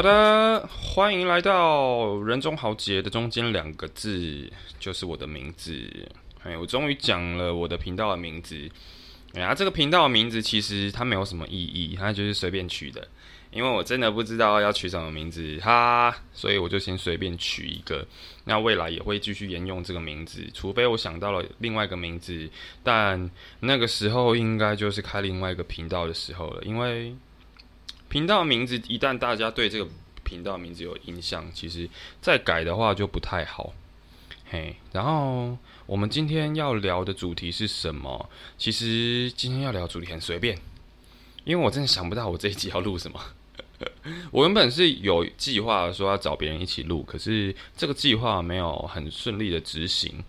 好的，欢迎来到人中豪杰的中间两个字，就是我的名字。哎，我终于讲了我的频道的名字。哎呀，这个频道的名字其实它没有什么意义，它就是随便取的。因为我真的不知道要取什么名字，哈，所以我就先随便取一个。那未来也会继续沿用这个名字，除非我想到了另外一个名字，但那个时候应该就是开另外一个频道的时候了，因为。频道名字一旦大家对这个频道名字有印象，其实再改的话就不太好。嘿，然后我们今天要聊的主题是什么？其实今天要聊主题很随便，因为我真的想不到我这一集要录什么。我原本是有计划说要找别人一起录，可是这个计划没有很顺利的执行。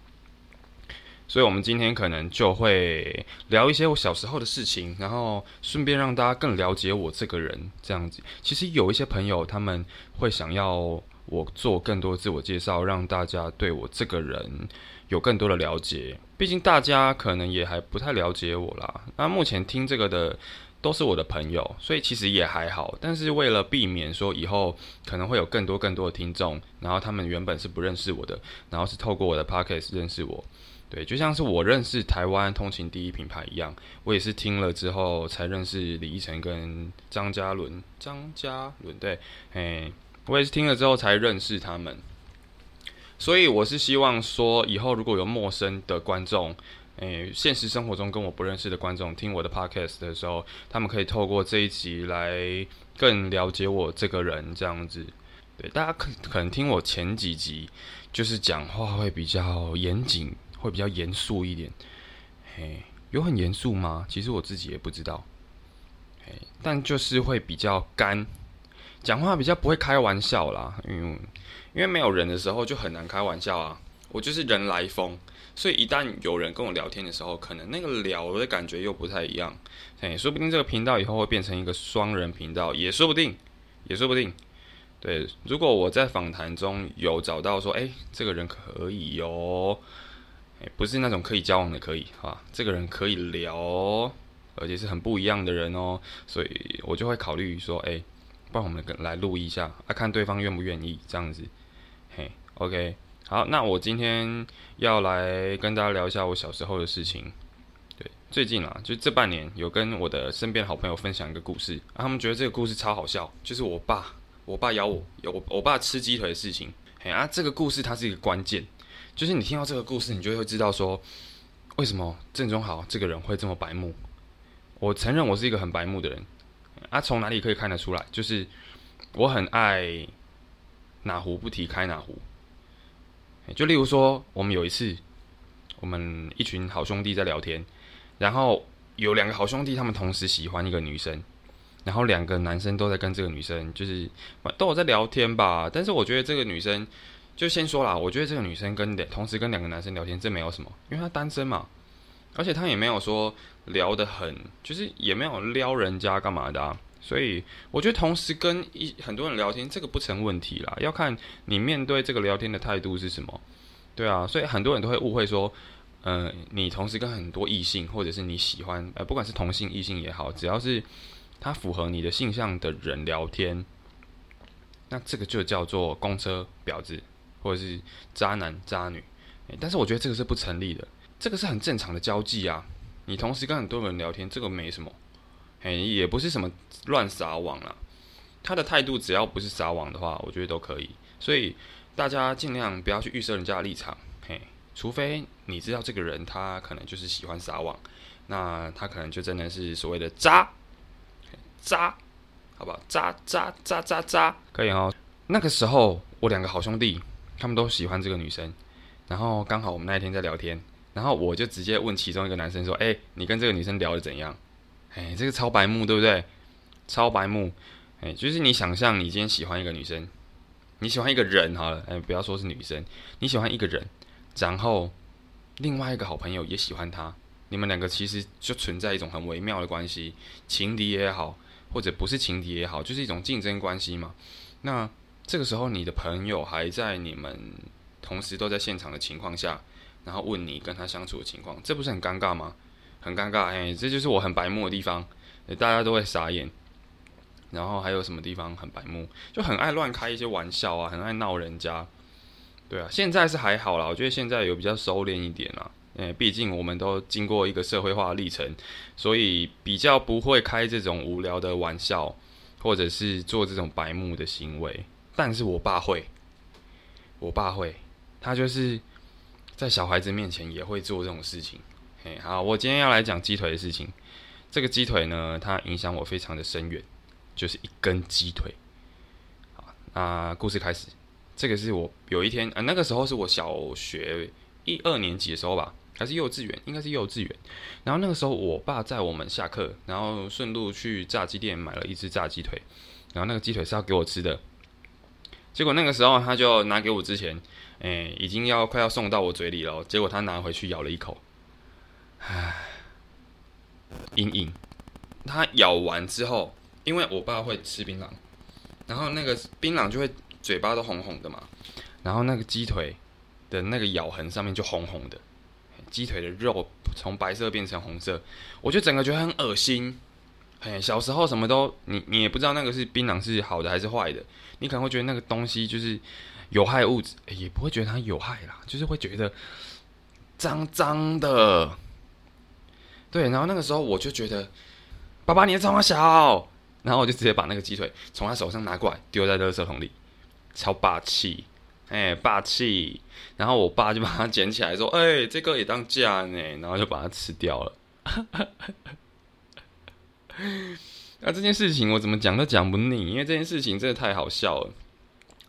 所以，我们今天可能就会聊一些我小时候的事情，然后顺便让大家更了解我这个人。这样子，其实有一些朋友他们会想要我做更多自我介绍，让大家对我这个人有更多的了解。毕竟大家可能也还不太了解我啦。那目前听这个的都是我的朋友，所以其实也还好。但是为了避免说以后可能会有更多更多的听众，然后他们原本是不认识我的，然后是透过我的 podcast 认识我。对，就像是我认识台湾通勤第一品牌一样，我也是听了之后才认识李依晨跟张嘉伦。张嘉伦，对，哎，我也是听了之后才认识他们。所以我是希望说，以后如果有陌生的观众，诶，现实生活中跟我不认识的观众听我的 podcast 的时候，他们可以透过这一集来更了解我这个人，这样子。对，大家可可能听我前几集，就是讲话会比较严谨。会比较严肃一点，嘿，有很严肃吗？其实我自己也不知道，嘿，但就是会比较干，讲话比较不会开玩笑啦，因为因为没有人的时候就很难开玩笑啊。我就是人来疯，所以一旦有人跟我聊天的时候，可能那个聊的感觉又不太一样，嘿，说不定这个频道以后会变成一个双人频道，也说不定，也说不定。对，如果我在访谈中有找到说，哎，这个人可以哟。不是那种可以交往的，可以哈，这个人可以聊，而且是很不一样的人哦，所以我就会考虑说，哎，帮我们来录一下，啊，看对方愿不愿意这样子，嘿，OK，好，那我今天要来跟大家聊一下我小时候的事情，对，最近啊，就这半年有跟我的身边好朋友分享一个故事，啊，他们觉得这个故事超好笑，就是我爸，我爸咬我，我我爸吃鸡腿的事情，嘿啊，这个故事它是一个关键。就是你听到这个故事，你就会知道说，为什么郑中豪这个人会这么白目。我承认我是一个很白目的人，啊，从哪里可以看得出来？就是我很爱哪壶不提开哪壶。就例如说，我们有一次，我们一群好兄弟在聊天，然后有两个好兄弟，他们同时喜欢一个女生，然后两个男生都在跟这个女生，就是都有在聊天吧。但是我觉得这个女生。就先说啦，我觉得这个女生跟两同时跟两个男生聊天，这没有什么，因为她单身嘛，而且她也没有说聊得很，就是也没有撩人家干嘛的，所以我觉得同时跟一很多人聊天，这个不成问题啦，要看你面对这个聊天的态度是什么，对啊，所以很多人都会误会说，呃，你同时跟很多异性，或者是你喜欢，呃，不管是同性异性也好，只要是他符合你的性向的人聊天，那这个就叫做公车婊子。或者是渣男渣女，但是我觉得这个是不成立的，这个是很正常的交际啊。你同时跟很多人聊天，这个没什么，哎，也不是什么乱撒网了。他的态度只要不是撒网的话，我觉得都可以。所以大家尽量不要去预设人家的立场，嘿，除非你知道这个人他可能就是喜欢撒网，那他可能就真的是所谓的渣渣，好不好？渣渣渣渣渣，可以哦。那个时候我两个好兄弟。他们都喜欢这个女生，然后刚好我们那一天在聊天，然后我就直接问其中一个男生说：“哎，你跟这个女生聊的怎样？”哎，这个超白目，对不对？超白目，哎，就是你想象你今天喜欢一个女生，你喜欢一个人好了，哎，不要说是女生，你喜欢一个人，然后另外一个好朋友也喜欢她，你们两个其实就存在一种很微妙的关系，情敌也好，或者不是情敌也好，就是一种竞争关系嘛。那这个时候，你的朋友还在你们同时都在现场的情况下，然后问你跟他相处的情况，这不是很尴尬吗？很尴尬，哎，这就是我很白目的地方，大家都会傻眼。然后还有什么地方很白目，就很爱乱开一些玩笑啊，很爱闹人家。对啊，现在是还好啦，我觉得现在有比较收敛一点啦。诶，毕竟我们都经过一个社会化的历程，所以比较不会开这种无聊的玩笑，或者是做这种白目的行为。但是我爸会，我爸会，他就是在小孩子面前也会做这种事情。嘿，好，我今天要来讲鸡腿的事情。这个鸡腿呢，它影响我非常的深远。就是一根鸡腿，好，那故事开始。这个是我有一天啊，那个时候是我小学一二年级的时候吧，还是幼稚园？应该是幼稚园。然后那个时候，我爸在我们下课，然后顺路去炸鸡店买了一只炸鸡腿，然后那个鸡腿是要给我吃的。结果那个时候他就拿给我之前，哎，已经要快要送到我嘴里了。结果他拿回去咬了一口，唉，阴影。他咬完之后。因为我爸会吃槟榔，然后那个槟榔就会嘴巴都红红的嘛，然后那个鸡腿的那个咬痕上面就红红的，鸡腿的肉从白色变成红色，我就整个觉得很恶心。哎，小时候什么都你你也不知道那个是槟榔是好的还是坏的，你可能会觉得那个东西就是有害物质，也不会觉得它有害啦，就是会觉得脏脏的。对，然后那个时候我就觉得，爸爸你这么小。然后我就直接把那个鸡腿从他手上拿过来，丢在垃圾桶里，超霸气，哎，霸气！然后我爸就把它捡起来，说：“哎，这个也当价呢。”然后就把它吃掉了。那 这件事情我怎么讲都讲不腻，因为这件事情真的太好笑了。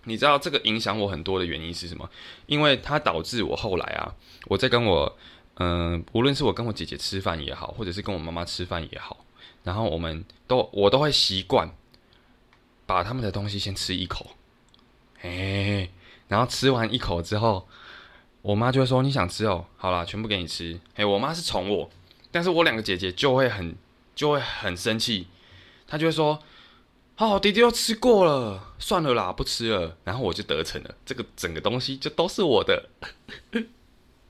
你知道这个影响我很多的原因是什么？因为它导致我后来啊，我在跟我，嗯，无论是我跟我姐姐吃饭也好，或者是跟我妈妈吃饭也好。然后我们都我都会习惯把他们的东西先吃一口，哎，然后吃完一口之后，我妈就会说：“你想吃哦，好了，全部给你吃。”哎，我妈是宠我，但是我两个姐姐就会很就会很生气，他就会说：“哦，弟弟都吃过了，算了啦，不吃了。”然后我就得逞了，这个整个东西就都是我的。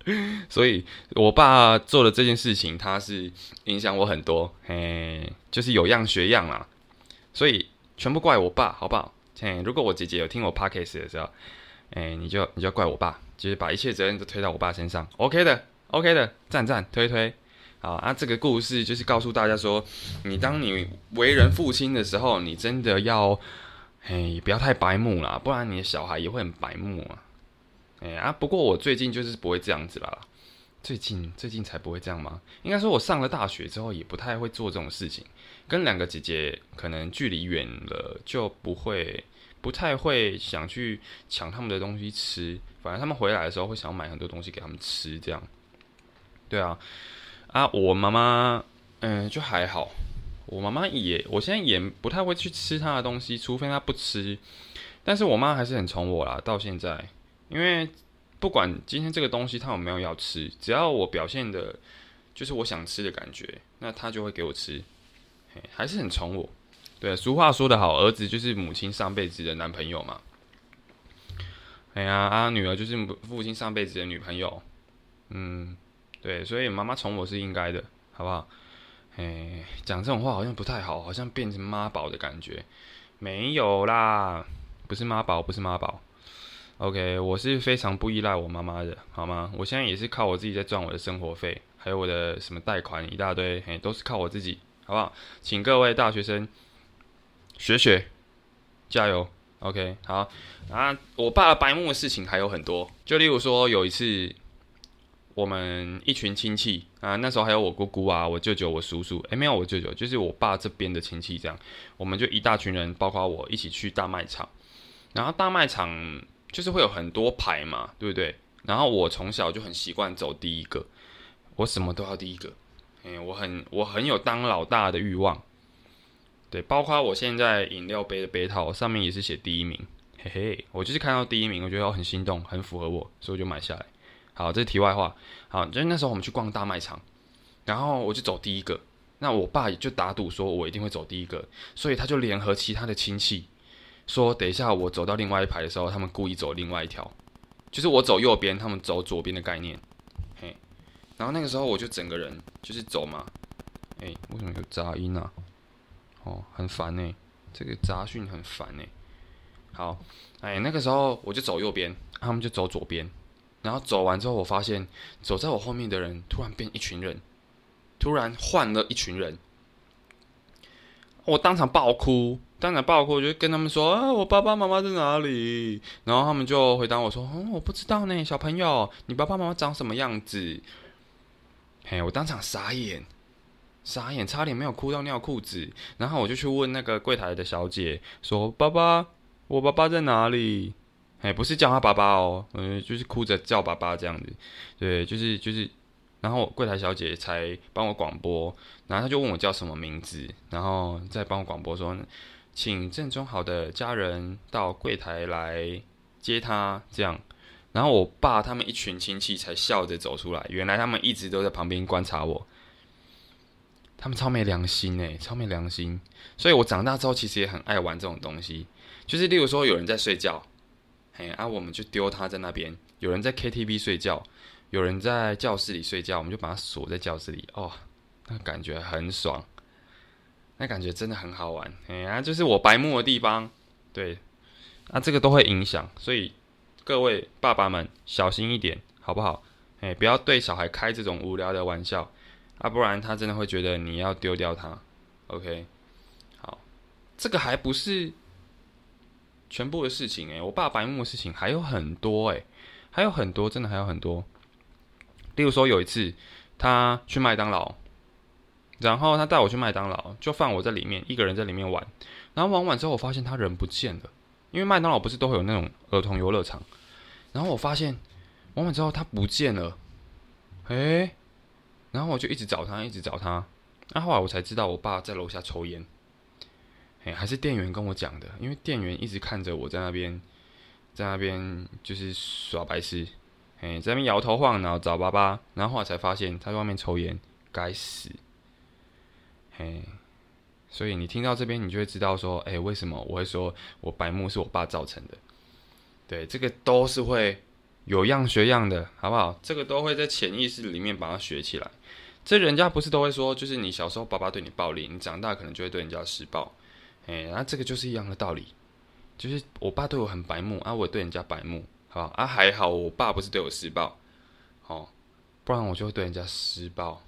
所以，我爸做的这件事情，他是影响我很多，嘿，就是有样学样啦。所以全部怪我爸，好不好？嘿，如果我姐姐有听我 podcast 的时候，哎，你就你就怪我爸，就是把一切责任都推到我爸身上。OK 的，OK 的，赞赞推推。好啊，这个故事就是告诉大家说，你当你为人父亲的时候，你真的要，嘿，不要太白目啦，不然你的小孩也会很白目啊。哎啊！不过我最近就是不会这样子啦。最近最近才不会这样吗？应该说，我上了大学之后也不太会做这种事情。跟两个姐姐可能距离远了，就不会不太会想去抢他们的东西吃。反正他们回来的时候会想要买很多东西给他们吃，这样。对啊，啊，我妈妈嗯就还好。我妈妈也，我现在也不太会去吃她的东西，除非她不吃。但是我妈还是很宠我啦，到现在。因为不管今天这个东西她有没有要吃，只要我表现的，就是我想吃的感觉，那她就会给我吃，还是很宠我。对，俗话说得好，儿子就是母亲上辈子的男朋友嘛。哎呀，啊，女儿就是父亲上辈子的女朋友。嗯，对，所以妈妈宠我是应该的，好不好？哎，讲这种话好像不太好，好像变成妈宝的感觉。没有啦，不是妈宝，不是妈宝。OK，我是非常不依赖我妈妈的，好吗？我现在也是靠我自己在赚我的生活费，还有我的什么贷款一大堆，嘿，都是靠我自己，好不好？请各位大学生学学，加油！OK，好啊。我爸白目的事情还有很多，就例如说有一次，我们一群亲戚啊，那时候还有我姑姑啊，我舅舅，我叔叔，诶，没有我舅舅，就是我爸这边的亲戚，这样，我们就一大群人，包括我一起去大卖场，然后大卖场。就是会有很多牌嘛，对不对？然后我从小就很习惯走第一个，我什么都要第一个，哎，我很我很有当老大的欲望，对，包括我现在饮料杯的杯套上面也是写第一名，嘿嘿，我就是看到第一名，我觉得我很心动，很符合我，所以我就买下来。好，这是题外话。好，就那时候我们去逛大卖场，然后我就走第一个，那我爸也就打赌说我一定会走第一个，所以他就联合其他的亲戚。说等一下，我走到另外一排的时候，他们故意走另外一条，就是我走右边，他们走左边的概念。嘿，然后那个时候我就整个人就是走嘛，哎，为什么有杂音啊？哦，很烦呢。这个杂讯很烦哎。好，哎，那个时候我就走右边，他们就走左边。然后走完之后，我发现走在我后面的人突然变一群人，突然换了一群人。我当场爆哭，当场爆哭，我就跟他们说：“啊，我爸爸妈妈在哪里？”然后他们就回答我说：“哦，我不知道呢，小朋友，你爸爸妈妈长什么样子？”嘿，我当场傻眼，傻眼，差点没有哭到尿裤子。然后我就去问那个柜台的小姐说：“爸爸，我爸爸在哪里？”哎，不是叫他爸爸哦，嗯，就是哭着叫爸爸这样子，对，就是就是，然后柜台小姐才帮我广播，然后他就问我叫什么名字，然后再帮我广播说，请郑中好的家人到柜台来接他，这样，然后我爸他们一群亲戚才笑着走出来，原来他们一直都在旁边观察我，他们超没良心哎，超没良心，所以我长大之后其实也很爱玩这种东西，就是例如说有人在睡觉。嘿，啊，我们就丢他在那边。有人在 KTV 睡觉，有人在教室里睡觉，我们就把他锁在教室里。哦，那感觉很爽，那感觉真的很好玩。哎呀，就是我白目的地方，对，啊，这个都会影响，所以各位爸爸们小心一点，好不好？哎，不要对小孩开这种无聊的玩笑，啊，不然他真的会觉得你要丢掉他。OK，好，这个还不是。全部的事情诶，我爸白目的事情还有很多诶，还有很多，真的还有很多。例如说有一次，他去麦当劳，然后他带我去麦当劳，就放我在里面，一个人在里面玩。然后玩完之后，我发现他人不见了，因为麦当劳不是都会有那种儿童游乐场。然后我发现玩完之后他不见了，诶，然后我就一直找他，一直找他。那后来我才知道，我爸在楼下抽烟。哎，还是店员跟我讲的，因为店员一直看着我在那边，在那边就是耍白痴，哎，在那边摇头晃脑找爸爸，然后后来才发现他在外面抽烟，该死，嘿，所以你听到这边，你就会知道说，哎，为什么我会说我白目是我爸造成的？对，这个都是会有样学样的，好不好？这个都会在潜意识里面把它学起来。这人家不是都会说，就是你小时候爸爸对你暴力，你长大可能就会对人家施暴。哎，那这个就是一样的道理，就是我爸对我很白目啊，我对人家白目，好啊，还好我爸不是对我施暴，哦，不然我就会对人家施暴。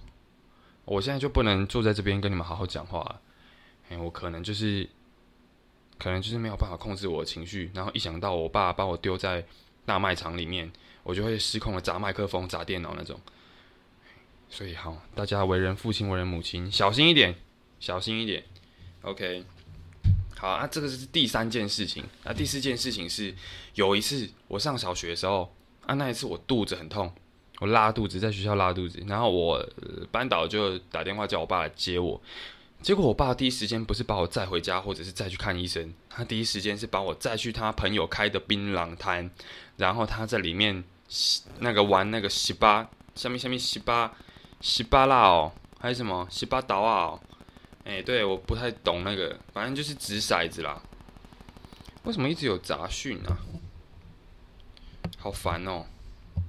我现在就不能坐在这边跟你们好好讲话，哎，我可能就是，可能就是没有办法控制我的情绪，然后一想到我爸把我丢在大卖场里面，我就会失控的砸麦克风、砸电脑那种。所以好，大家为人父亲、为人母亲，小心一点，小心一点，OK。好啊，这个是第三件事情。那第四件事情是，有一次我上小学的时候，啊，那一次我肚子很痛，我拉肚子，在学校拉肚子，然后我班导就打电话叫我爸来接我。结果我爸第一时间不是把我载回家，或者是再去看医生，他第一时间是把我载去他朋友开的槟榔摊，然后他在里面那个玩那个十八，下面下面十八十八啦哦，还是什么十八刀啊？哎，对，我不太懂那个，反正就是掷骰子啦。为什么一直有杂讯啊？好烦哦！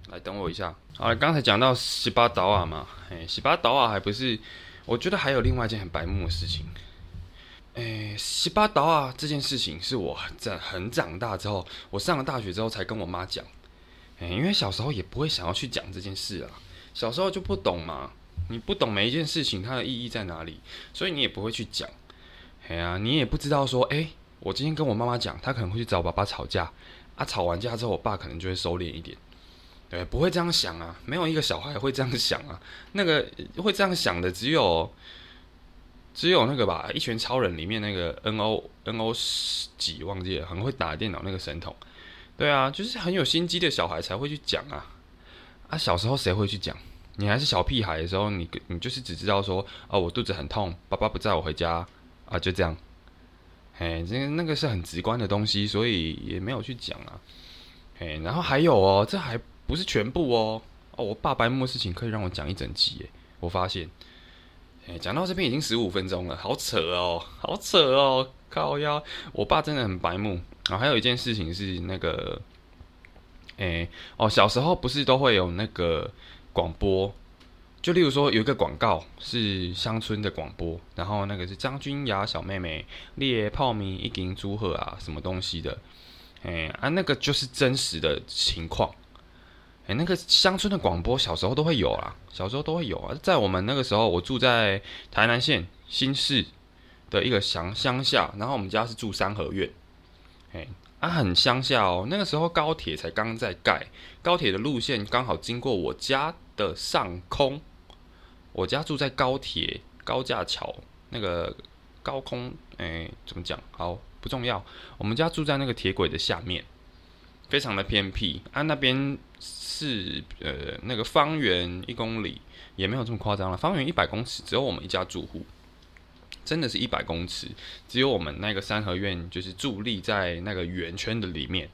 来等我一下。好了，刚才讲到十八岛啊嘛，哎，十八岛啊还不是？我觉得还有另外一件很白目的事情。哎，十八岛啊这件事情是我在很长大之后，我上了大学之后才跟我妈讲。哎，因为小时候也不会想要去讲这件事啊，小时候就不懂嘛。你不懂每一件事情它的意义在哪里，所以你也不会去讲。哎呀，你也不知道说，哎，我今天跟我妈妈讲，她可能会去找爸爸吵架，啊，吵完架之后，我爸可能就会收敛一点。对，不会这样想啊，没有一个小孩会这样想啊。那个会这样想的只有，只有那个吧，《一拳超人》里面那个 N O N O 几忘记了，很会打电脑那个神童。对啊，就是很有心机的小孩才会去讲啊。啊，小时候谁会去讲？你还是小屁孩的时候，你你就是只知道说，哦，我肚子很痛，爸爸不载我回家，啊，就这样，嘿，这那个是很直观的东西，所以也没有去讲啊，嘿，然后还有哦，这还不是全部哦，哦，我爸白目的事情可以让我讲一整集耶，我发现，哎，讲到这边已经十五分钟了，好扯哦，好扯哦，靠腰，我爸真的很白目。然后，还有一件事情是那个，哎，哦，小时候不是都会有那个。广播就例如说有一个广告是乡村的广播，然后那个是张君雅小妹妹列泡米一斤祝贺啊，什么东西的，哎啊，那个就是真实的情况。哎，那个乡村的广播小时候都会有啦，小时候都会有啊。在我们那个时候，我住在台南县新市的一个乡乡下，然后我们家是住三合院，哎，啊很乡下哦。那个时候高铁才刚在盖，高铁的路线刚好经过我家的上空，我家住在高铁高架桥那个高空，哎，怎么讲？好不重要，我们家住在那个铁轨的下面。非常的偏僻。啊，那边是呃那个方圆一公里也没有这么夸张了，方圆一百公尺只有我们一家住户，真的是一百公尺，只有我们那个三合院就是伫立在那个圆圈的里面，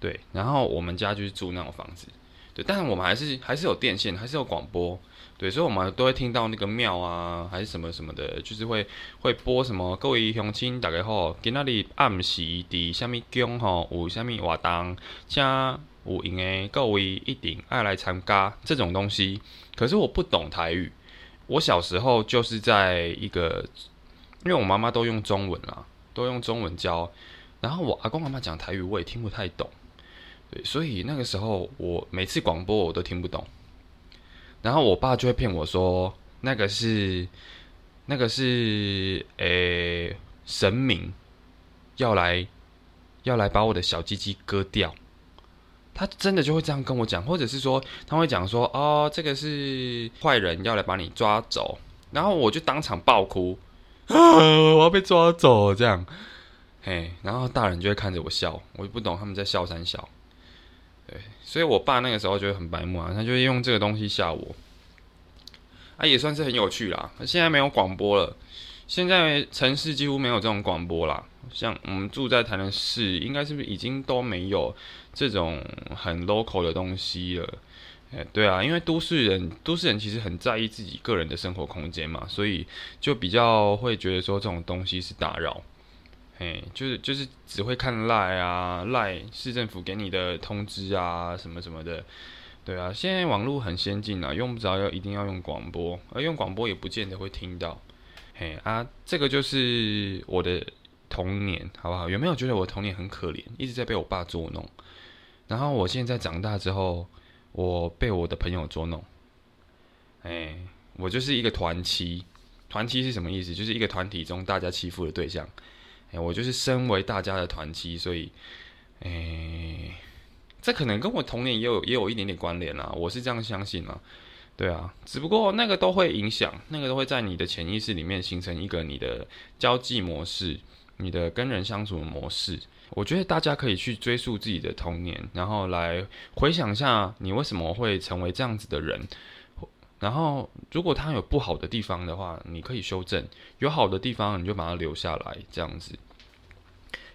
对，然后我们家就是住那种房子，对，但是我们还是还是有电线，还是有广播。对，所以我们都会听到那个庙啊，还是什么什么的，就是会会播什么各位乡亲大家好，今仔日暗时伫虾米宫吼，有虾米活动，加有闲的各位一定爱来参加这种东西。可是我不懂台语，我小时候就是在一个，因为我妈妈都用中文啦，都用中文教，然后我阿公阿妈讲台语我也听不太懂，对，所以那个时候我每次广播我都听不懂。然后我爸就会骗我说，那个是，那个是，诶，神明要来，要来把我的小鸡鸡割掉。他真的就会这样跟我讲，或者是说他会讲说，哦，这个是坏人要来把你抓走。然后我就当场爆哭，啊，我要被抓走这样。嘿，然后大人就会看着我笑，我就不懂他们在笑三笑。所以我爸那个时候就很白目啊，他就用这个东西吓我，啊，也算是很有趣啦。现在没有广播了，现在城市几乎没有这种广播啦。像我们住在台南市，应该是不是已经都没有这种很 local 的东西了？哎，对啊，因为都市人，都市人其实很在意自己个人的生活空间嘛，所以就比较会觉得说这种东西是打扰。哎，就是就是只会看赖啊，赖市政府给你的通知啊，什么什么的，对啊，现在网络很先进啊，用不着要一定要用广播，而用广播也不见得会听到。嘿啊，这个就是我的童年，好不好？有没有觉得我童年很可怜，一直在被我爸捉弄？然后我现在长大之后，我被我的朋友捉弄。哎，我就是一个团欺，团欺是什么意思？就是一个团体中大家欺负的对象。我就是身为大家的团妻，所以，哎，这可能跟我童年也有也有一点点关联啦。我是这样相信啊，对啊，只不过那个都会影响，那个都会在你的潜意识里面形成一个你的交际模式，你的跟人相处的模式。我觉得大家可以去追溯自己的童年，然后来回想一下你为什么会成为这样子的人。然后，如果它有不好的地方的话，你可以修正；有好的地方，你就把它留下来。这样子，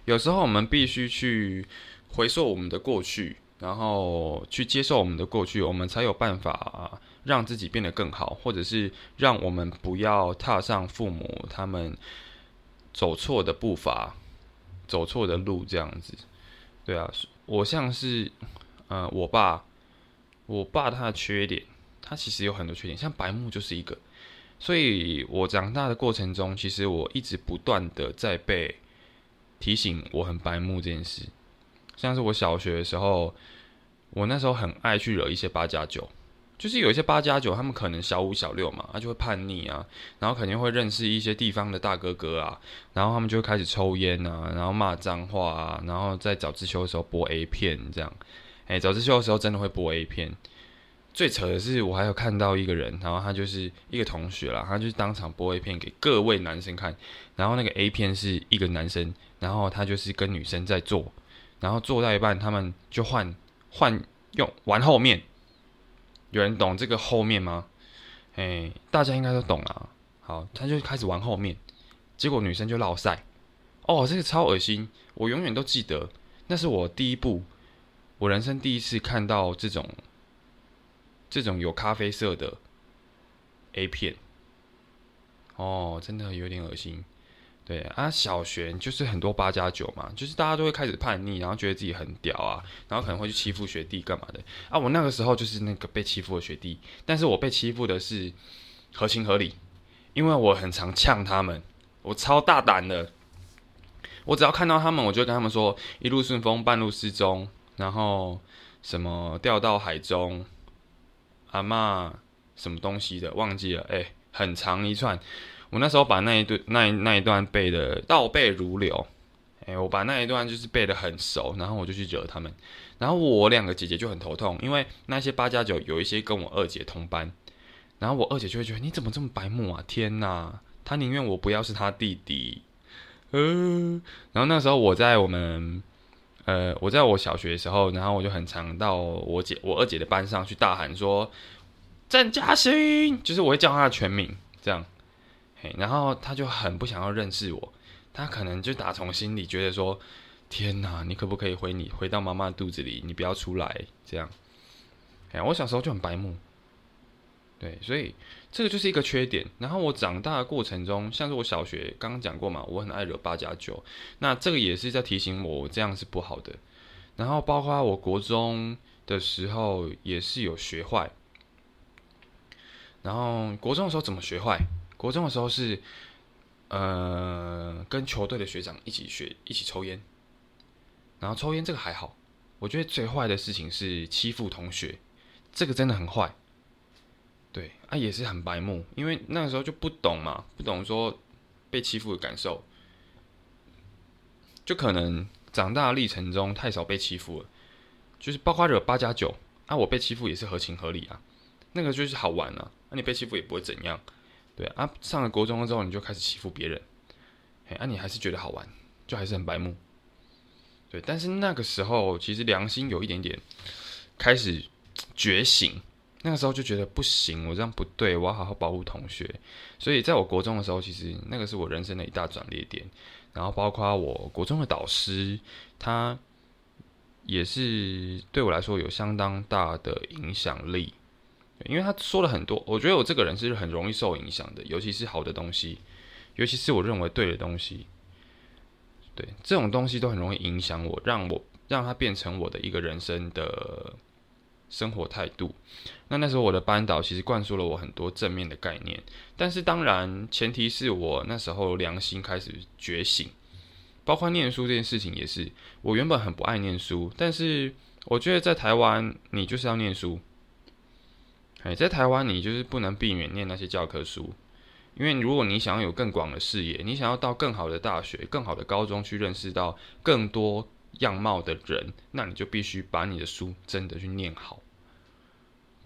有时候我们必须去回溯我们的过去，然后去接受我们的过去，我们才有办法让自己变得更好，或者是让我们不要踏上父母他们走错的步伐、走错的路。这样子，对啊，我像是，呃，我爸，我爸他的缺点。他其实有很多缺点，像白目就是一个，所以我长大的过程中，其实我一直不断的在被提醒我很白目这件事。像是我小学的时候，我那时候很爱去惹一些八加九，就是有一些八加九，他们可能小五小六嘛，他就会叛逆啊，然后肯定会认识一些地方的大哥哥啊，然后他们就会开始抽烟啊，然后骂脏话啊，然后在早自修的时候播 A 片这样，哎，早自修的时候真的会播 A 片。最扯的是，我还有看到一个人，然后他就是一个同学啦，他就是当场播 A 片给各位男生看，然后那个 A 片是一个男生，然后他就是跟女生在做，然后做到一半，他们就换换用玩后面，有人懂这个后面吗？哎，大家应该都懂啊。好，他就开始玩后面，结果女生就落塞，哦，这个超恶心，我永远都记得，那是我第一部，我人生第一次看到这种。这种有咖啡色的 A 片，哦，真的有点恶心。对啊，小学就是很多八加九嘛，就是大家都会开始叛逆，然后觉得自己很屌啊，然后可能会去欺负学弟干嘛的啊。我那个时候就是那个被欺负的学弟，但是我被欺负的是合情合理，因为我很常呛他们，我超大胆的，我只要看到他们，我就跟他们说一路顺风，半路失踪，然后什么掉到海中，阿妈什么东西的忘记了，哎，很长一串。我那时候把那一段那那一段背的倒背如流，哎，我把那一段就是背的很熟，然后我就去惹他们，然后我两个姐姐就很头痛，因为那些八加九有一些跟我二姐同班，然后我二姐就会觉得你怎么这么白目啊？天哪，她宁愿我不要是她弟弟，呃，然后那时候我在我们，呃，我在我小学的时候，然后我就很常到我姐我二姐的班上去大喊说郑嘉欣，就是我会叫她的全名，这样。嘿然后他就很不想要认识我，他可能就打从心里觉得说：“天哪，你可不可以回你回到妈妈肚子里，你不要出来。”这样，哎，我小时候就很白目，对，所以这个就是一个缺点。然后我长大的过程中，像是我小学刚刚讲过嘛，我很爱惹八加九，那这个也是在提醒我这样是不好的。然后包括我国中的时候也是有学坏，然后国中的时候怎么学坏？国中的时候是，呃，跟球队的学长一起学，一起抽烟。然后抽烟这个还好，我觉得最坏的事情是欺负同学，这个真的很坏。对啊，也是很白目，因为那个时候就不懂嘛，不懂说被欺负的感受，就可能长大历程中太少被欺负了，就是包括惹八加九啊，我被欺负也是合情合理啊，那个就是好玩啊，那你被欺负也不会怎样。对啊，上了国中之后你就开始欺负别人，哎，啊，你还是觉得好玩，就还是很白目。对，但是那个时候其实良心有一点点开始觉醒，那个时候就觉得不行，我这样不对，我要好好保护同学。所以在我国中的时候，其实那个是我人生的一大转捩点。然后包括我国中的导师，他也是对我来说有相当大的影响力。因为他说了很多，我觉得我这个人是很容易受影响的，尤其是好的东西，尤其是我认为对的东西，对这种东西都很容易影响我，让我让它变成我的一个人生的生活态度。那那时候我的班导其实灌输了我很多正面的概念，但是当然前提是我那时候良心开始觉醒，包括念书这件事情也是，我原本很不爱念书，但是我觉得在台湾你就是要念书。哎，在台湾，你就是不能避免念那些教科书，因为如果你想要有更广的视野，你想要到更好的大学、更好的高中去认识到更多样貌的人，那你就必须把你的书真的去念好。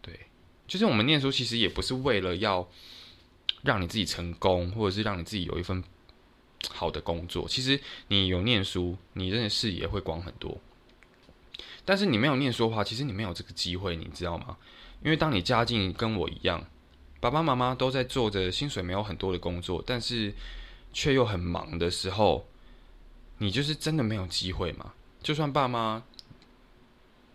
对，就是我们念书其实也不是为了要让你自己成功，或者是让你自己有一份好的工作。其实你有念书，你真的视野会广很多。但是你没有念书的话，其实你没有这个机会，你知道吗？因为当你家境跟我一样，爸爸妈妈都在做着薪水没有很多的工作，但是却又很忙的时候，你就是真的没有机会嘛？就算爸妈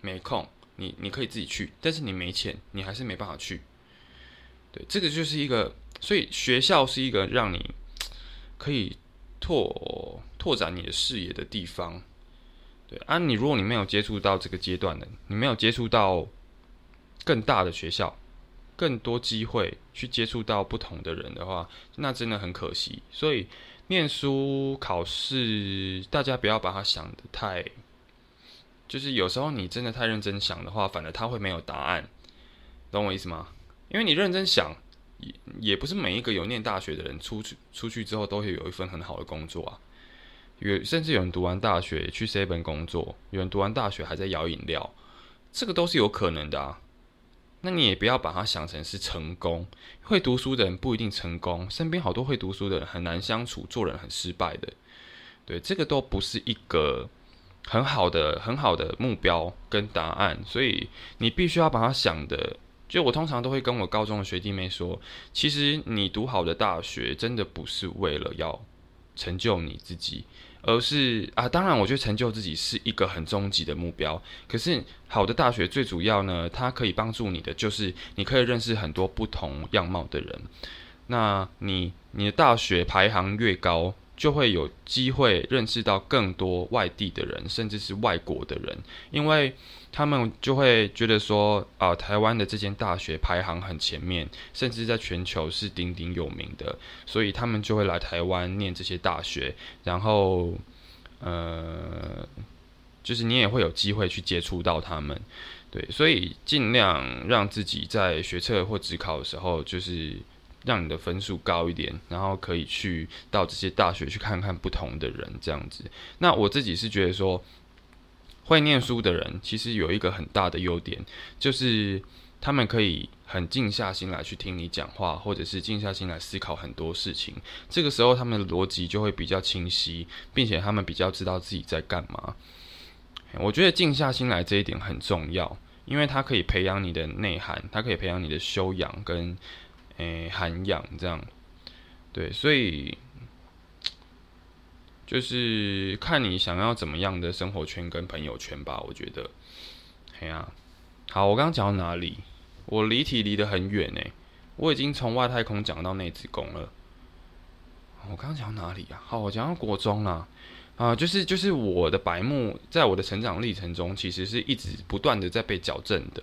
没空，你你可以自己去，但是你没钱，你还是没办法去。对，这个就是一个，所以学校是一个让你可以拓拓展你的视野的地方。对啊，你如果你没有接触到这个阶段的，你没有接触到。更大的学校，更多机会去接触到不同的人的话，那真的很可惜。所以，念书考试，大家不要把它想的太，就是有时候你真的太认真想的话，反而他会没有答案，懂我意思吗？因为你认真想，也也不是每一个有念大学的人出去出去之后都会有一份很好的工作啊。有甚至有人读完大学去 seven 工作，有人读完大学还在摇饮料，这个都是有可能的啊。那你也不要把它想成是成功，会读书的人不一定成功，身边好多会读书的人很难相处，做人很失败的，对，这个都不是一个很好的、很好的目标跟答案，所以你必须要把它想的，就我通常都会跟我高中的学弟妹说，其实你读好的大学，真的不是为了要成就你自己。而是啊，当然，我觉得成就自己是一个很终极的目标。可是，好的大学最主要呢，它可以帮助你的，就是你可以认识很多不同样貌的人。那你你的大学排行越高，就会有机会认识到更多外地的人，甚至是外国的人，因为他们就会觉得说，啊，台湾的这间大学排行很前面，甚至在全球是鼎鼎有名的，所以他们就会来台湾念这些大学，然后，呃，就是你也会有机会去接触到他们，对，所以尽量让自己在学测或职考的时候，就是。让你的分数高一点，然后可以去到这些大学去看看不同的人，这样子。那我自己是觉得说，会念书的人其实有一个很大的优点，就是他们可以很静下心来去听你讲话，或者是静下心来思考很多事情。这个时候，他们的逻辑就会比较清晰，并且他们比较知道自己在干嘛。我觉得静下心来这一点很重要，因为它可以培养你的内涵，它可以培养你的修养跟。诶，涵养这样，对，所以就是看你想要怎么样的生活圈跟朋友圈吧。我觉得，哎呀，好，我刚刚讲到哪里？我离题离得很远诶，我已经从外太空讲到内子宫了。我刚刚讲到哪里啊？好，我讲到国中啦。啊，就是就是我的白目，在我的成长历程中，其实是一直不断的在被矫正的。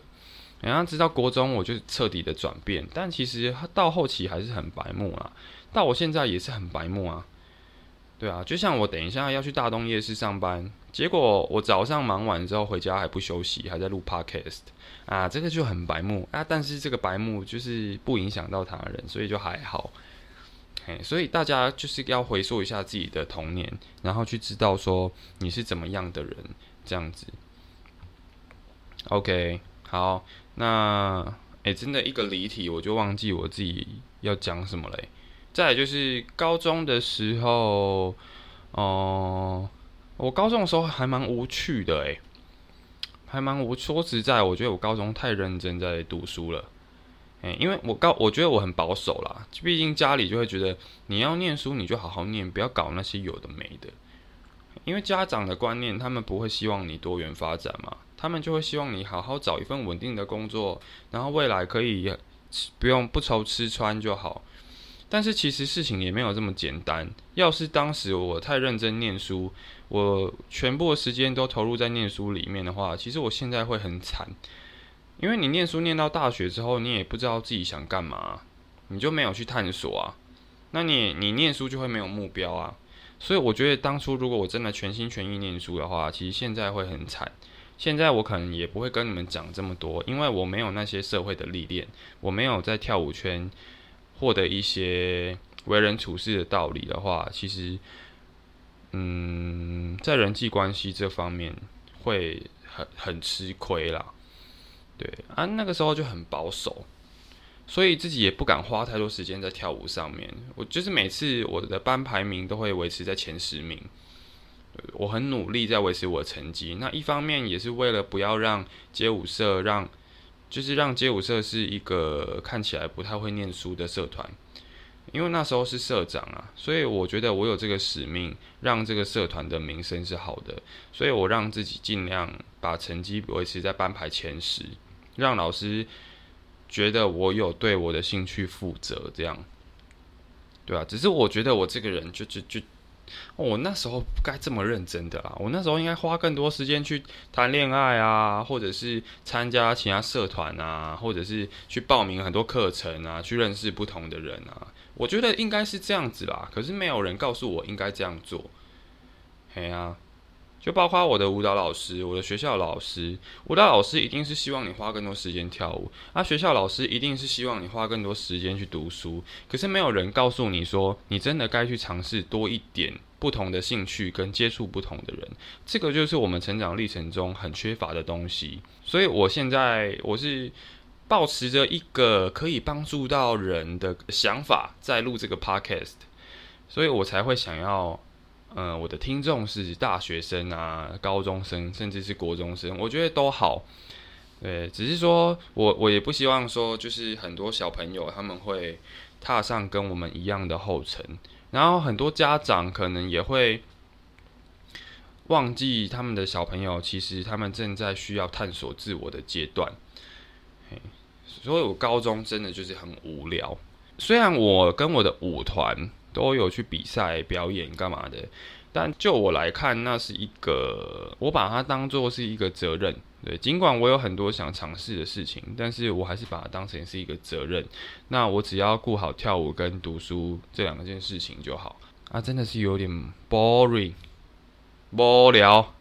然后直到国中，我就彻底的转变，但其实到后期还是很白目啊。到我现在也是很白目啊。对啊，就像我等一下要去大东夜市上班，结果我早上忙完之后回家还不休息，还在录 podcast 啊，这个就很白目啊。但是这个白目就是不影响到他人，所以就还好。嘿，所以大家就是要回溯一下自己的童年，然后去知道说你是怎么样的人，这样子。OK，好。那诶，真的一个离题，我就忘记我自己要讲什么嘞。再就是高中的时候，哦，我高中的时候还蛮无趣的诶，还蛮无。说实在，我觉得我高中太认真在读书了。诶，因为我高，我觉得我很保守啦。毕竟家里就会觉得你要念书，你就好好念，不要搞那些有的没的。因为家长的观念，他们不会希望你多元发展嘛。他们就会希望你好好找一份稳定的工作，然后未来可以不用不愁吃穿就好。但是其实事情也没有这么简单。要是当时我太认真念书，我全部的时间都投入在念书里面的话，其实我现在会很惨。因为你念书念到大学之后，你也不知道自己想干嘛，你就没有去探索啊。那你你念书就会没有目标啊。所以我觉得当初如果我真的全心全意念书的话，其实现在会很惨。现在我可能也不会跟你们讲这么多，因为我没有那些社会的历练，我没有在跳舞圈获得一些为人处事的道理的话，其实，嗯，在人际关系这方面会很很吃亏啦。对啊，那个时候就很保守，所以自己也不敢花太多时间在跳舞上面。我就是每次我的班排名都会维持在前十名。我很努力在维持我的成绩，那一方面也是为了不要让街舞社让，就是让街舞社是一个看起来不太会念书的社团，因为那时候是社长啊，所以我觉得我有这个使命，让这个社团的名声是好的，所以我让自己尽量把成绩维持在班排前十，让老师觉得我有对我的兴趣负责，这样，对啊，只是我觉得我这个人就就就。我那时候不该这么认真的啦，我那时候应该花更多时间去谈恋爱啊，或者是参加其他社团啊，或者是去报名很多课程啊，去认识不同的人啊。我觉得应该是这样子啦，可是没有人告诉我应该这样做。嘿啊。就包括我的舞蹈老师，我的学校老师，舞蹈老师一定是希望你花更多时间跳舞，啊，学校老师一定是希望你花更多时间去读书。可是没有人告诉你说，你真的该去尝试多一点不同的兴趣跟接触不同的人。这个就是我们成长历程中很缺乏的东西。所以我现在我是保持着一个可以帮助到人的想法，在录这个 podcast，所以我才会想要。嗯，我的听众是大学生啊、高中生，甚至是国中生，我觉得都好。对，只是说我我也不希望说，就是很多小朋友他们会踏上跟我们一样的后尘，然后很多家长可能也会忘记他们的小朋友，其实他们正在需要探索自我的阶段。所以，我高中真的就是很无聊。虽然我跟我的舞团。都有去比赛表演干嘛的。但就我来看，那是一个我把它当做是一个责任。对，尽管我有很多想尝试的事情，但是我还是把它当成是一个责任。那我只要顾好跳舞跟读书这两件事情就好。啊，真的是有点 boring，无聊。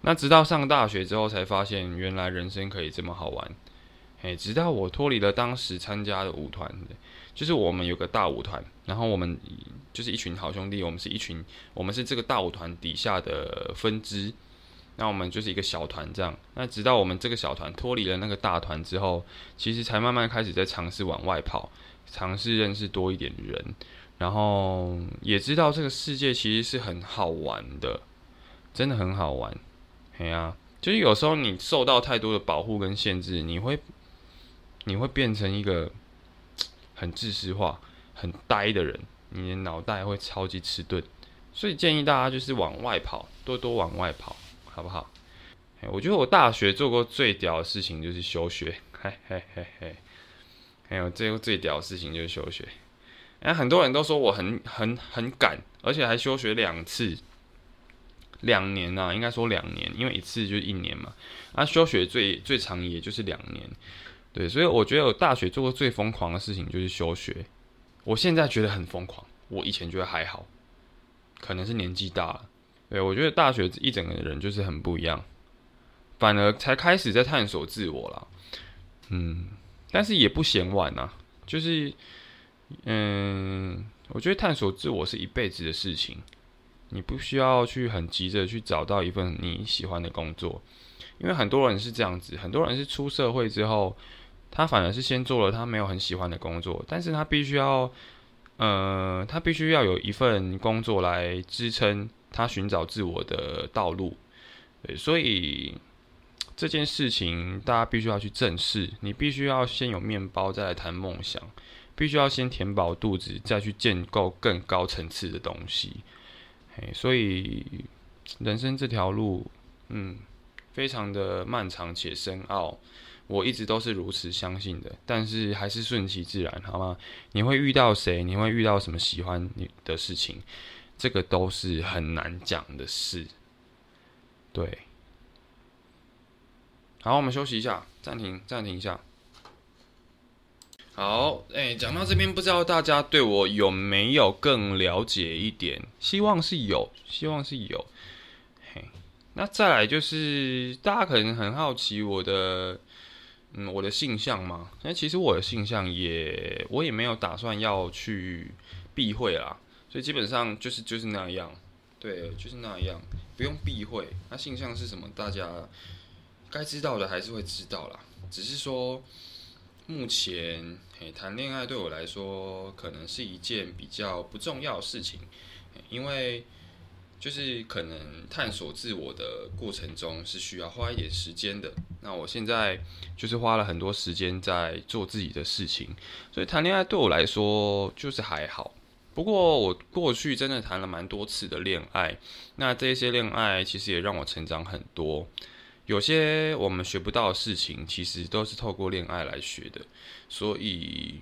那直到上大学之后，才发现原来人生可以这么好玩。嘿，直到我脱离了当时参加的舞团，就是我们有个大舞团，然后我们。就是一群好兄弟，我们是一群，我们是这个大舞团底下的分支，那我们就是一个小团这样。那直到我们这个小团脱离了那个大团之后，其实才慢慢开始在尝试往外跑，尝试认识多一点人，然后也知道这个世界其实是很好玩的，真的很好玩。哎呀，就是有时候你受到太多的保护跟限制，你会你会变成一个 很自私化、很呆的人。你的脑袋会超级迟钝，所以建议大家就是往外跑，多多往外跑，好不好？我觉得我大学做过最屌的事情就是休学，嘿嘿嘿嘿。还有最最屌的事情就是休学。哎，很多人都说我很很很赶，而且还休学两次，两年啊，应该说两年，因为一次就是一年嘛。啊，休学最最长也就是两年，对，所以我觉得我大学做过最疯狂的事情就是休学。我现在觉得很疯狂，我以前觉得还好，可能是年纪大了。对我觉得大学一整个人就是很不一样，反而才开始在探索自我了。嗯，但是也不嫌晚呐，就是嗯，我觉得探索自我是一辈子的事情，你不需要去很急着去找到一份你喜欢的工作，因为很多人是这样子，很多人是出社会之后。他反而是先做了他没有很喜欢的工作，但是他必须要，呃，他必须要有一份工作来支撑他寻找自我的道路。对，所以这件事情大家必须要去正视。你必须要先有面包，再来谈梦想；必须要先填饱肚子，再去建构更高层次的东西。所以人生这条路，嗯，非常的漫长且深奥。我一直都是如此相信的，但是还是顺其自然，好吗？你会遇到谁？你会遇到什么喜欢你的事情？这个都是很难讲的事。对，好，我们休息一下，暂停，暂停一下。好，哎，讲到这边，不知道大家对我有没有更了解一点？希望是有，希望是有。嘿，那再来就是，大家可能很好奇我的。嗯，我的性向吗，那其实我的性向也，我也没有打算要去避讳啦，所以基本上就是就是那样，对，就是那样，不用避讳。那性向是什么？大家该知道的还是会知道啦，只是说目前，嘿，谈恋爱对我来说可能是一件比较不重要的事情，因为。就是可能探索自我的过程中是需要花一点时间的。那我现在就是花了很多时间在做自己的事情，所以谈恋爱对我来说就是还好。不过我过去真的谈了蛮多次的恋爱，那这些恋爱其实也让我成长很多。有些我们学不到的事情，其实都是透过恋爱来学的。所以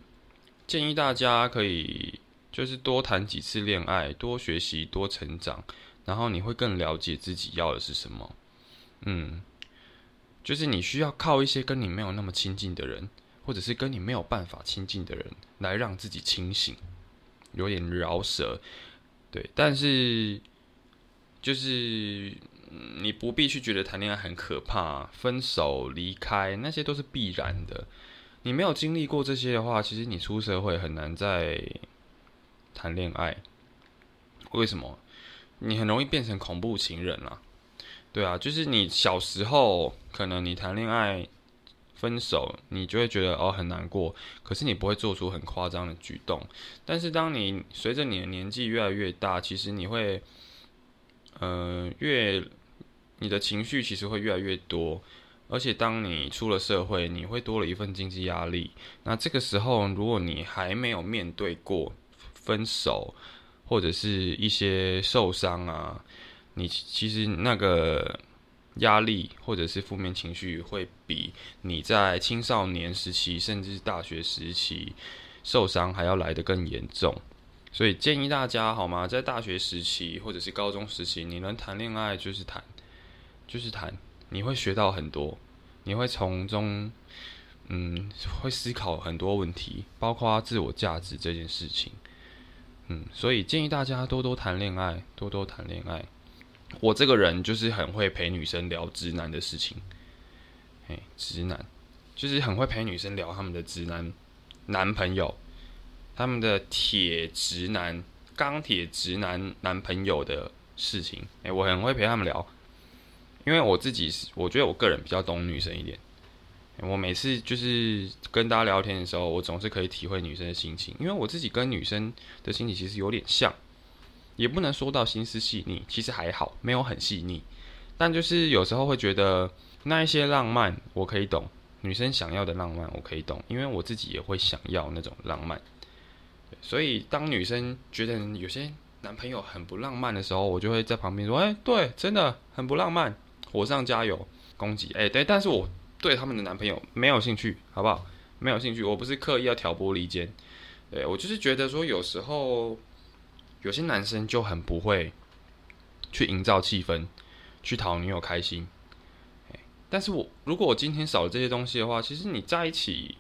建议大家可以就是多谈几次恋爱，多学习，多成长。然后你会更了解自己要的是什么，嗯，就是你需要靠一些跟你没有那么亲近的人，或者是跟你没有办法亲近的人，来让自己清醒，有点饶舌，对，但是就是你不必去觉得谈恋爱很可怕，分手离开那些都是必然的。你没有经历过这些的话，其实你出社会很难再谈恋爱，为什么？你很容易变成恐怖情人了，对啊，就是你小时候可能你谈恋爱分手，你就会觉得哦很难过，可是你不会做出很夸张的举动。但是当你随着你的年纪越来越大，其实你会，呃，越你的情绪其实会越来越多，而且当你出了社会，你会多了一份经济压力。那这个时候，如果你还没有面对过分手，或者是一些受伤啊，你其实那个压力或者是负面情绪会比你在青少年时期甚至是大学时期受伤还要来得更严重。所以建议大家好吗？在大学时期或者是高中时期，你能谈恋爱就是谈，就是谈，你会学到很多，你会从中，嗯，会思考很多问题，包括自我价值这件事情。嗯，所以建议大家多多谈恋爱，多多谈恋爱。我这个人就是很会陪女生聊直男的事情，哎，直男就是很会陪女生聊他们的直男男朋友。他们的铁直男、钢铁直男男朋友的事情，哎，我很会陪他们聊，因为我自己是，我觉得我个人比较懂女生一点。我每次就是跟大家聊天的时候，我总是可以体会女生的心情，因为我自己跟女生的心情其实有点像，也不能说到心思细腻，其实还好，没有很细腻，但就是有时候会觉得那一些浪漫我可以懂，女生想要的浪漫我可以懂，因为我自己也会想要那种浪漫。所以，当女生觉得有些男朋友很不浪漫的时候，我就会在旁边说：“哎，对，真的很不浪漫，火上加油，攻击。”哎，对，但是我对他们的男朋友没有兴趣，好不好？没有兴趣，我不是刻意要挑拨离间，对我就是觉得说，有时候有些男生就很不会去营造气氛，去讨女友开心。但是我如果我今天少了这些东西的话，其实你在一起。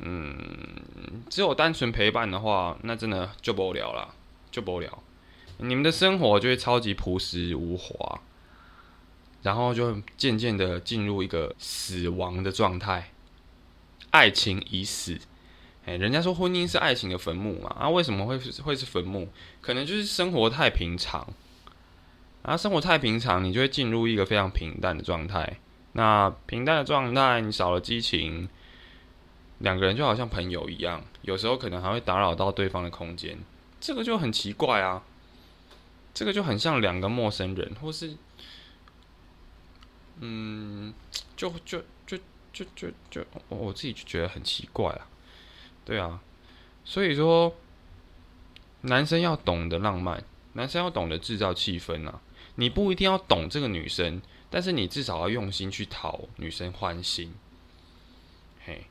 嗯，只有单纯陪伴的话，那真的就不聊了，就不聊。你们的生活就会超级朴实无华，然后就渐渐的进入一个死亡的状态，爱情已死。哎，人家说婚姻是爱情的坟墓嘛，啊，为什么会会是坟墓？可能就是生活太平常，啊，生活太平常，你就会进入一个非常平淡的状态。那平淡的状态，你少了激情。两个人就好像朋友一样，有时候可能还会打扰到对方的空间，这个就很奇怪啊。这个就很像两个陌生人，或是，嗯，就就就就就就我自己就觉得很奇怪啊。对啊，所以说，男生要懂得浪漫，男生要懂得制造气氛啊。你不一定要懂这个女生，但是你至少要用心去讨女生欢心。嘿。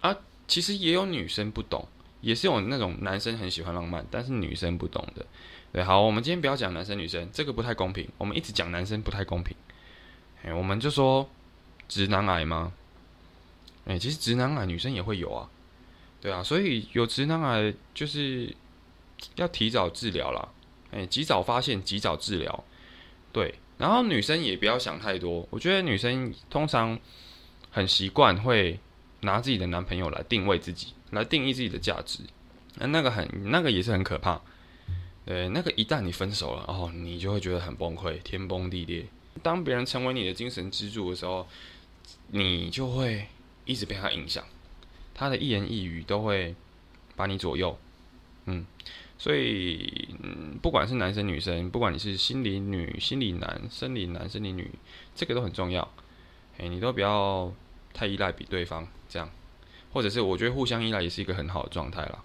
啊，其实也有女生不懂，也是有那种男生很喜欢浪漫，但是女生不懂的。对，好，我们今天不要讲男生女生，这个不太公平。我们一直讲男生不太公平，哎，我们就说直男癌吗？哎，其实直男癌女生也会有啊，对啊，所以有直男癌就是要提早治疗啦，哎，及早发现，及早治疗。对，然后女生也不要想太多，我觉得女生通常很习惯会。拿自己的男朋友来定位自己，来定义自己的价值，那那个很，那个也是很可怕。对，那个一旦你分手了，哦，你就会觉得很崩溃，天崩地裂。当别人成为你的精神支柱的时候，你就会一直被他影响，他的一言一语都会把你左右。嗯，所以，嗯，不管是男生女生，不管你是心理女、心理男、生理男、生理女，这个都很重要。哎，你都不要太依赖比对方。这样，或者是我觉得互相依赖也是一个很好的状态啦。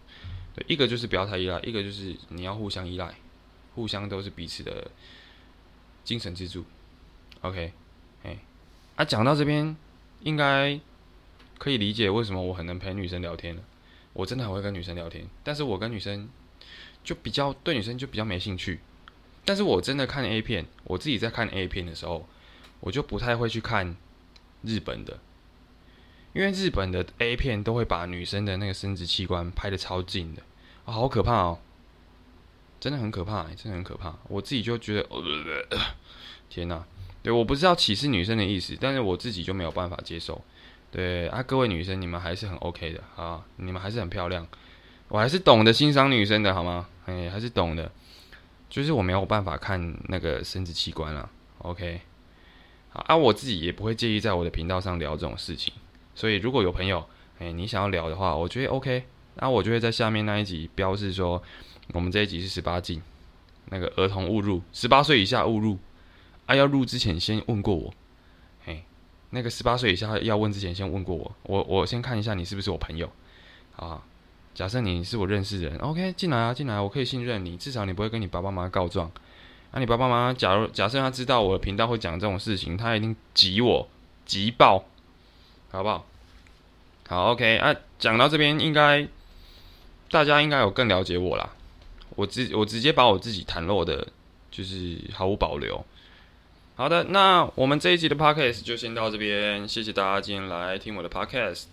对，一个就是不要太依赖，一个就是你要互相依赖，互相都是彼此的精神支柱。OK，哎，啊，讲到这边，应该可以理解为什么我很能陪女生聊天了。我真的很会跟女生聊天，但是我跟女生就比较对女生就比较没兴趣。但是我真的看 A 片，我自己在看 A 片的时候，我就不太会去看日本的。因为日本的 A 片都会把女生的那个生殖器官拍的超近的，啊，好可怕哦！真的很可怕，真的很可怕。我自己就觉得，天哪！对我不知道歧视女生的意思，但是我自己就没有办法接受。对啊，各位女生，你们还是很 OK 的啊，你们还是很漂亮，我还是懂得欣赏女生的好吗？哎，还是懂的，就是我没有办法看那个生殖器官了。OK，啊，我自己也不会介意在我的频道上聊这种事情。所以如果有朋友，哎，你想要聊的话，我觉得 OK，那我就会在下面那一集标示说，我们这一集是十八禁，那个儿童误入，十八岁以下误入，啊，要入之前先问过我，嘿，那个十八岁以下要问之前先问过我，我我先看一下你是不是我朋友，啊，假设你是我认识的人，OK，进来啊，进来，我可以信任你，至少你不会跟你爸爸妈妈告状，那你爸爸妈妈假如假设他知道我的频道会讲这种事情，他一定急我，急爆。好不好？好，OK 啊，讲到这边，应该大家应该有更了解我啦。我直我直接把我自己袒露的，就是毫无保留。好的，那我们这一集的 podcast 就先到这边，谢谢大家今天来听我的 podcast。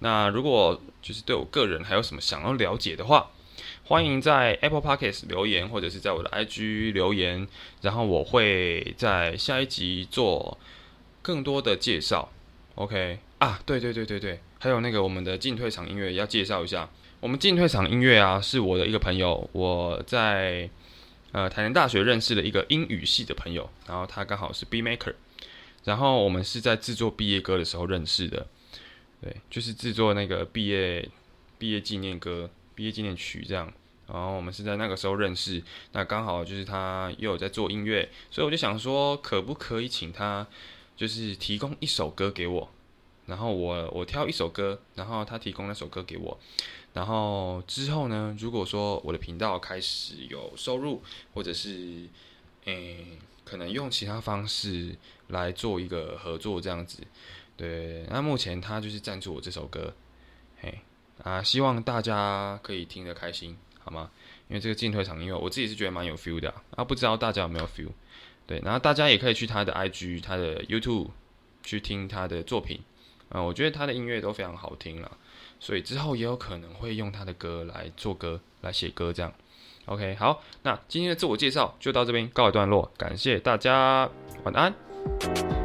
那如果就是对我个人还有什么想要了解的话，欢迎在 Apple Podcast 留言，或者是在我的 IG 留言，然后我会在下一集做更多的介绍。OK 啊，对对对对对，还有那个我们的进退场音乐要介绍一下。我们进退场音乐啊，是我的一个朋友，我在。呃，台南大学认识了一个英语系的朋友，然后他刚好是 B Maker，然后我们是在制作毕业歌的时候认识的，对，就是制作那个毕业毕业纪念歌、毕业纪念曲这样，然后我们是在那个时候认识，那刚好就是他又有在做音乐，所以我就想说，可不可以请他就是提供一首歌给我，然后我我挑一首歌，然后他提供那首歌给我。然后之后呢？如果说我的频道开始有收入，或者是诶，可能用其他方式来做一个合作这样子，对。那目前他就是赞助我这首歌，嘿啊，希望大家可以听得开心，好吗？因为这个进退场音乐，我自己是觉得蛮有 feel 的啊，不知道大家有没有 feel？对，然后大家也可以去他的 IG、他的 YouTube 去听他的作品，嗯，我觉得他的音乐都非常好听了。所以之后也有可能会用他的歌来做歌、来写歌这样。OK，好，那今天的自我介绍就到这边告一段落，感谢大家，晚安。